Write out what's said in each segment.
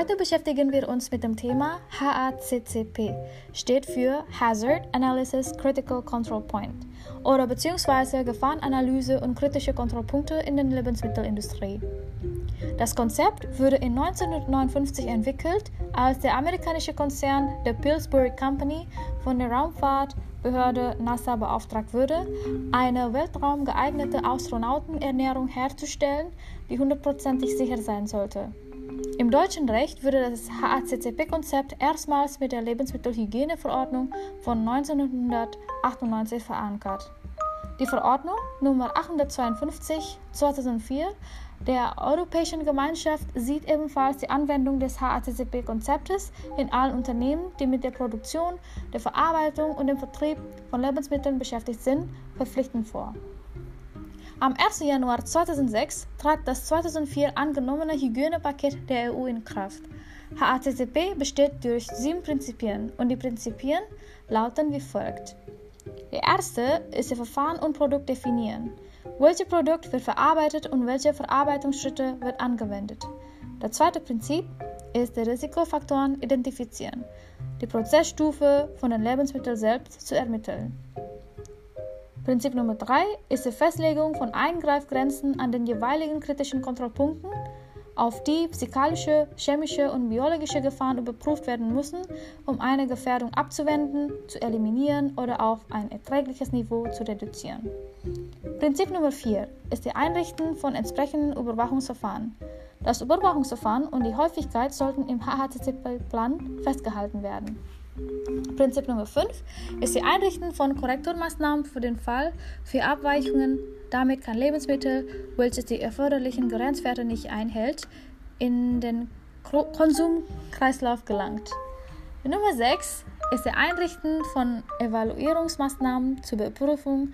Heute beschäftigen wir uns mit dem Thema HACCP, steht für Hazard Analysis Critical Control Point oder beziehungsweise Gefahrenanalyse und kritische Kontrollpunkte in der Lebensmittelindustrie. Das Konzept wurde in 1959 entwickelt, als der amerikanische Konzern The Pillsbury Company von der Raumfahrtbehörde NASA beauftragt wurde, eine weltraumgeeignete Astronautenernährung herzustellen, die hundertprozentig sicher sein sollte. Im deutschen Recht wurde das HACCP-Konzept erstmals mit der Lebensmittelhygieneverordnung von 1998 verankert. Die Verordnung Nummer 852 2004 der Europäischen Gemeinschaft sieht ebenfalls die Anwendung des HACCP-Konzeptes in allen Unternehmen, die mit der Produktion, der Verarbeitung und dem Vertrieb von Lebensmitteln beschäftigt sind, verpflichtend vor. Am 1. Januar 2006 trat das 2004 angenommene Hygienepaket der EU in Kraft. HACCP besteht durch sieben Prinzipien und die Prinzipien lauten wie folgt. Der erste ist das Verfahren und Produkt definieren. Welches Produkt wird verarbeitet und welche Verarbeitungsschritte wird angewendet? Das zweite Prinzip ist die Risikofaktoren identifizieren, die Prozessstufe von den Lebensmitteln selbst zu ermitteln. Prinzip Nummer 3 ist die Festlegung von Eingreifgrenzen an den jeweiligen kritischen Kontrollpunkten, auf die physikalische, chemische und biologische Gefahren überprüft werden müssen, um eine Gefährdung abzuwenden, zu eliminieren oder auf ein erträgliches Niveau zu reduzieren. Prinzip Nummer 4 ist die Einrichten von entsprechenden Überwachungsverfahren. Das Überwachungsverfahren und die Häufigkeit sollten im HHCP-Plan festgehalten werden. Prinzip Nummer 5 ist die Einrichten von Korrekturmaßnahmen für den Fall für Abweichungen. Damit kann Lebensmittel, welches die erforderlichen Grenzwerte nicht einhält, in den Konsumkreislauf gelangt. Nummer 6 ist die Einrichten von Evaluierungsmaßnahmen zur Überprüfung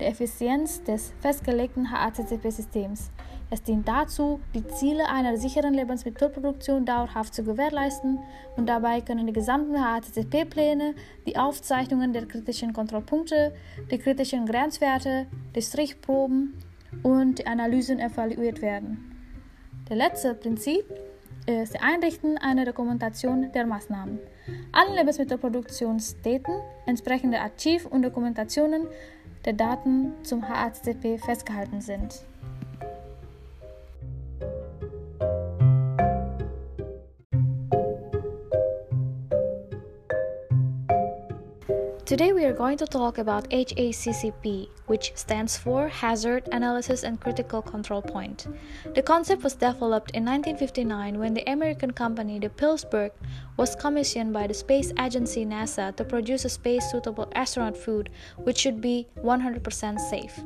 der Effizienz des festgelegten HACCP-Systems. Es dient dazu, die Ziele einer sicheren Lebensmittelproduktion dauerhaft zu gewährleisten und dabei können die gesamten HACCP-Pläne, die Aufzeichnungen der kritischen Kontrollpunkte, die kritischen Grenzwerte, die Strichproben und die Analysen evaluiert werden. Das letzte Prinzip ist das Einrichten einer Dokumentation der Maßnahmen. Alle Lebensmittelproduktionsdaten, entsprechende Archiv- und Dokumentationen der Daten zum HACCP festgehalten sind. Today we are going to talk about HACCP, which stands for Hazard Analysis and Critical Control Point. The concept was developed in 1959 when the American company the Pillsbury was commissioned by the space agency NASA to produce a space suitable astronaut food which should be 100% safe.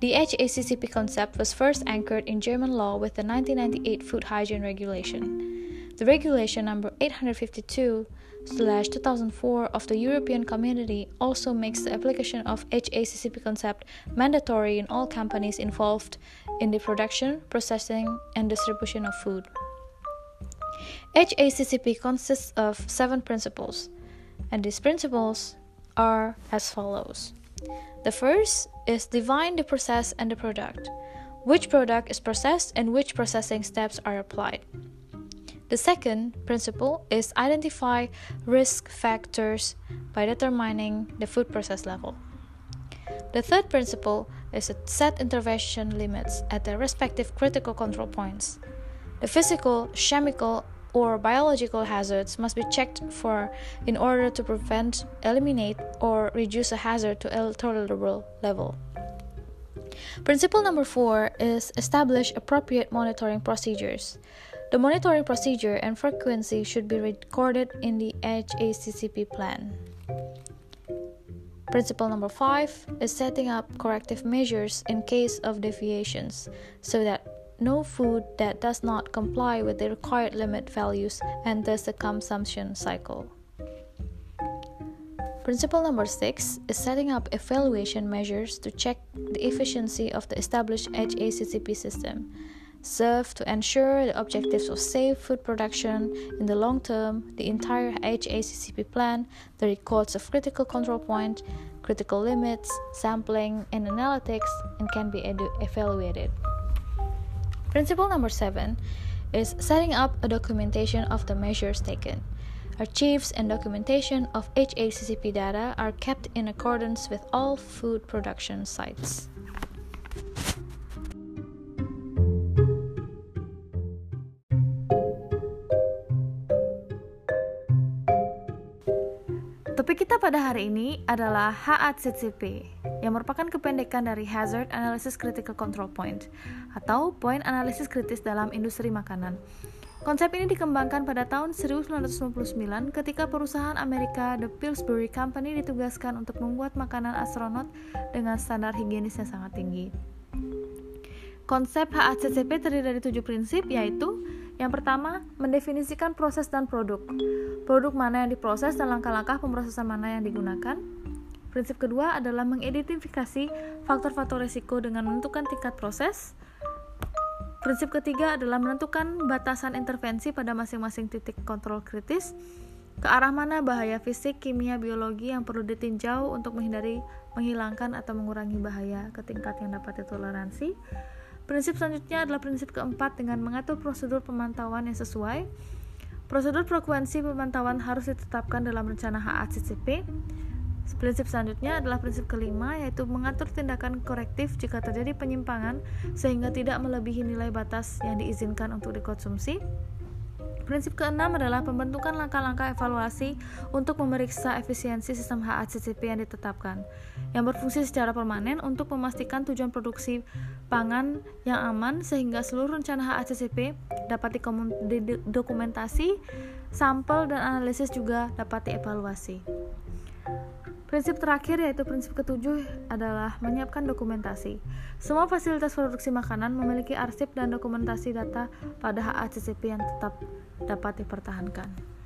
The HACCP concept was first anchored in German law with the 1998 Food Hygiene Regulation. The regulation number 852 2004 of the European Community also makes the application of HACCP concept mandatory in all companies involved in the production, processing, and distribution of food. HACCP consists of seven principles, and these principles are as follows. The first is define the process and the product. Which product is processed and which processing steps are applied. The second principle is identify risk factors by determining the food process level. The third principle is to set intervention limits at the respective critical control points. The physical, chemical, or biological hazards must be checked for in order to prevent, eliminate, or reduce a hazard to a tolerable level. Principle number four is establish appropriate monitoring procedures. The monitoring procedure and frequency should be recorded in the HACCP plan. Principle number five is setting up corrective measures in case of deviations so that no food that does not comply with the required limit values enters the consumption cycle. Principle number six is setting up evaluation measures to check the efficiency of the established HACCP system serve to ensure the objectives of safe food production in the long term, the entire HACCP plan, the records of critical control point, critical limits, sampling, and analytics, and can be evaluated. Principle number seven is setting up a documentation of the measures taken. Archives and documentation of HACCP data are kept in accordance with all food production sites. Topik kita pada hari ini adalah HACCP yang merupakan kependekan dari Hazard Analysis Critical Control Point atau poin analisis kritis dalam industri makanan. Konsep ini dikembangkan pada tahun 1999 ketika perusahaan Amerika The Pillsbury Company ditugaskan untuk membuat makanan astronot dengan standar higienis yang sangat tinggi. Konsep HACCP terdiri dari tujuh prinsip yaitu yang pertama, mendefinisikan proses dan produk. Produk mana yang diproses dan langkah-langkah pemrosesan mana yang digunakan. Prinsip kedua adalah mengidentifikasi faktor-faktor risiko dengan menentukan tingkat proses. Prinsip ketiga adalah menentukan batasan intervensi pada masing-masing titik kontrol kritis. Ke arah mana bahaya fisik, kimia, biologi yang perlu ditinjau untuk menghindari, menghilangkan, atau mengurangi bahaya ke tingkat yang dapat ditoleransi. Prinsip selanjutnya adalah prinsip keempat dengan mengatur prosedur pemantauan yang sesuai. Prosedur frekuensi pemantauan harus ditetapkan dalam rencana HACCP. Prinsip selanjutnya adalah prinsip kelima, yaitu mengatur tindakan korektif jika terjadi penyimpangan sehingga tidak melebihi nilai batas yang diizinkan untuk dikonsumsi. Prinsip keenam adalah pembentukan langkah-langkah evaluasi untuk memeriksa efisiensi sistem HACCP yang ditetapkan, yang berfungsi secara permanen untuk memastikan tujuan produksi pangan yang aman sehingga seluruh rencana HACCP dapat didokumentasi, sampel dan analisis juga dapat dievaluasi. Prinsip terakhir yaitu prinsip ketujuh adalah menyiapkan dokumentasi. Semua fasilitas produksi makanan memiliki arsip dan dokumentasi data pada HACCP yang tetap dapat dipertahankan.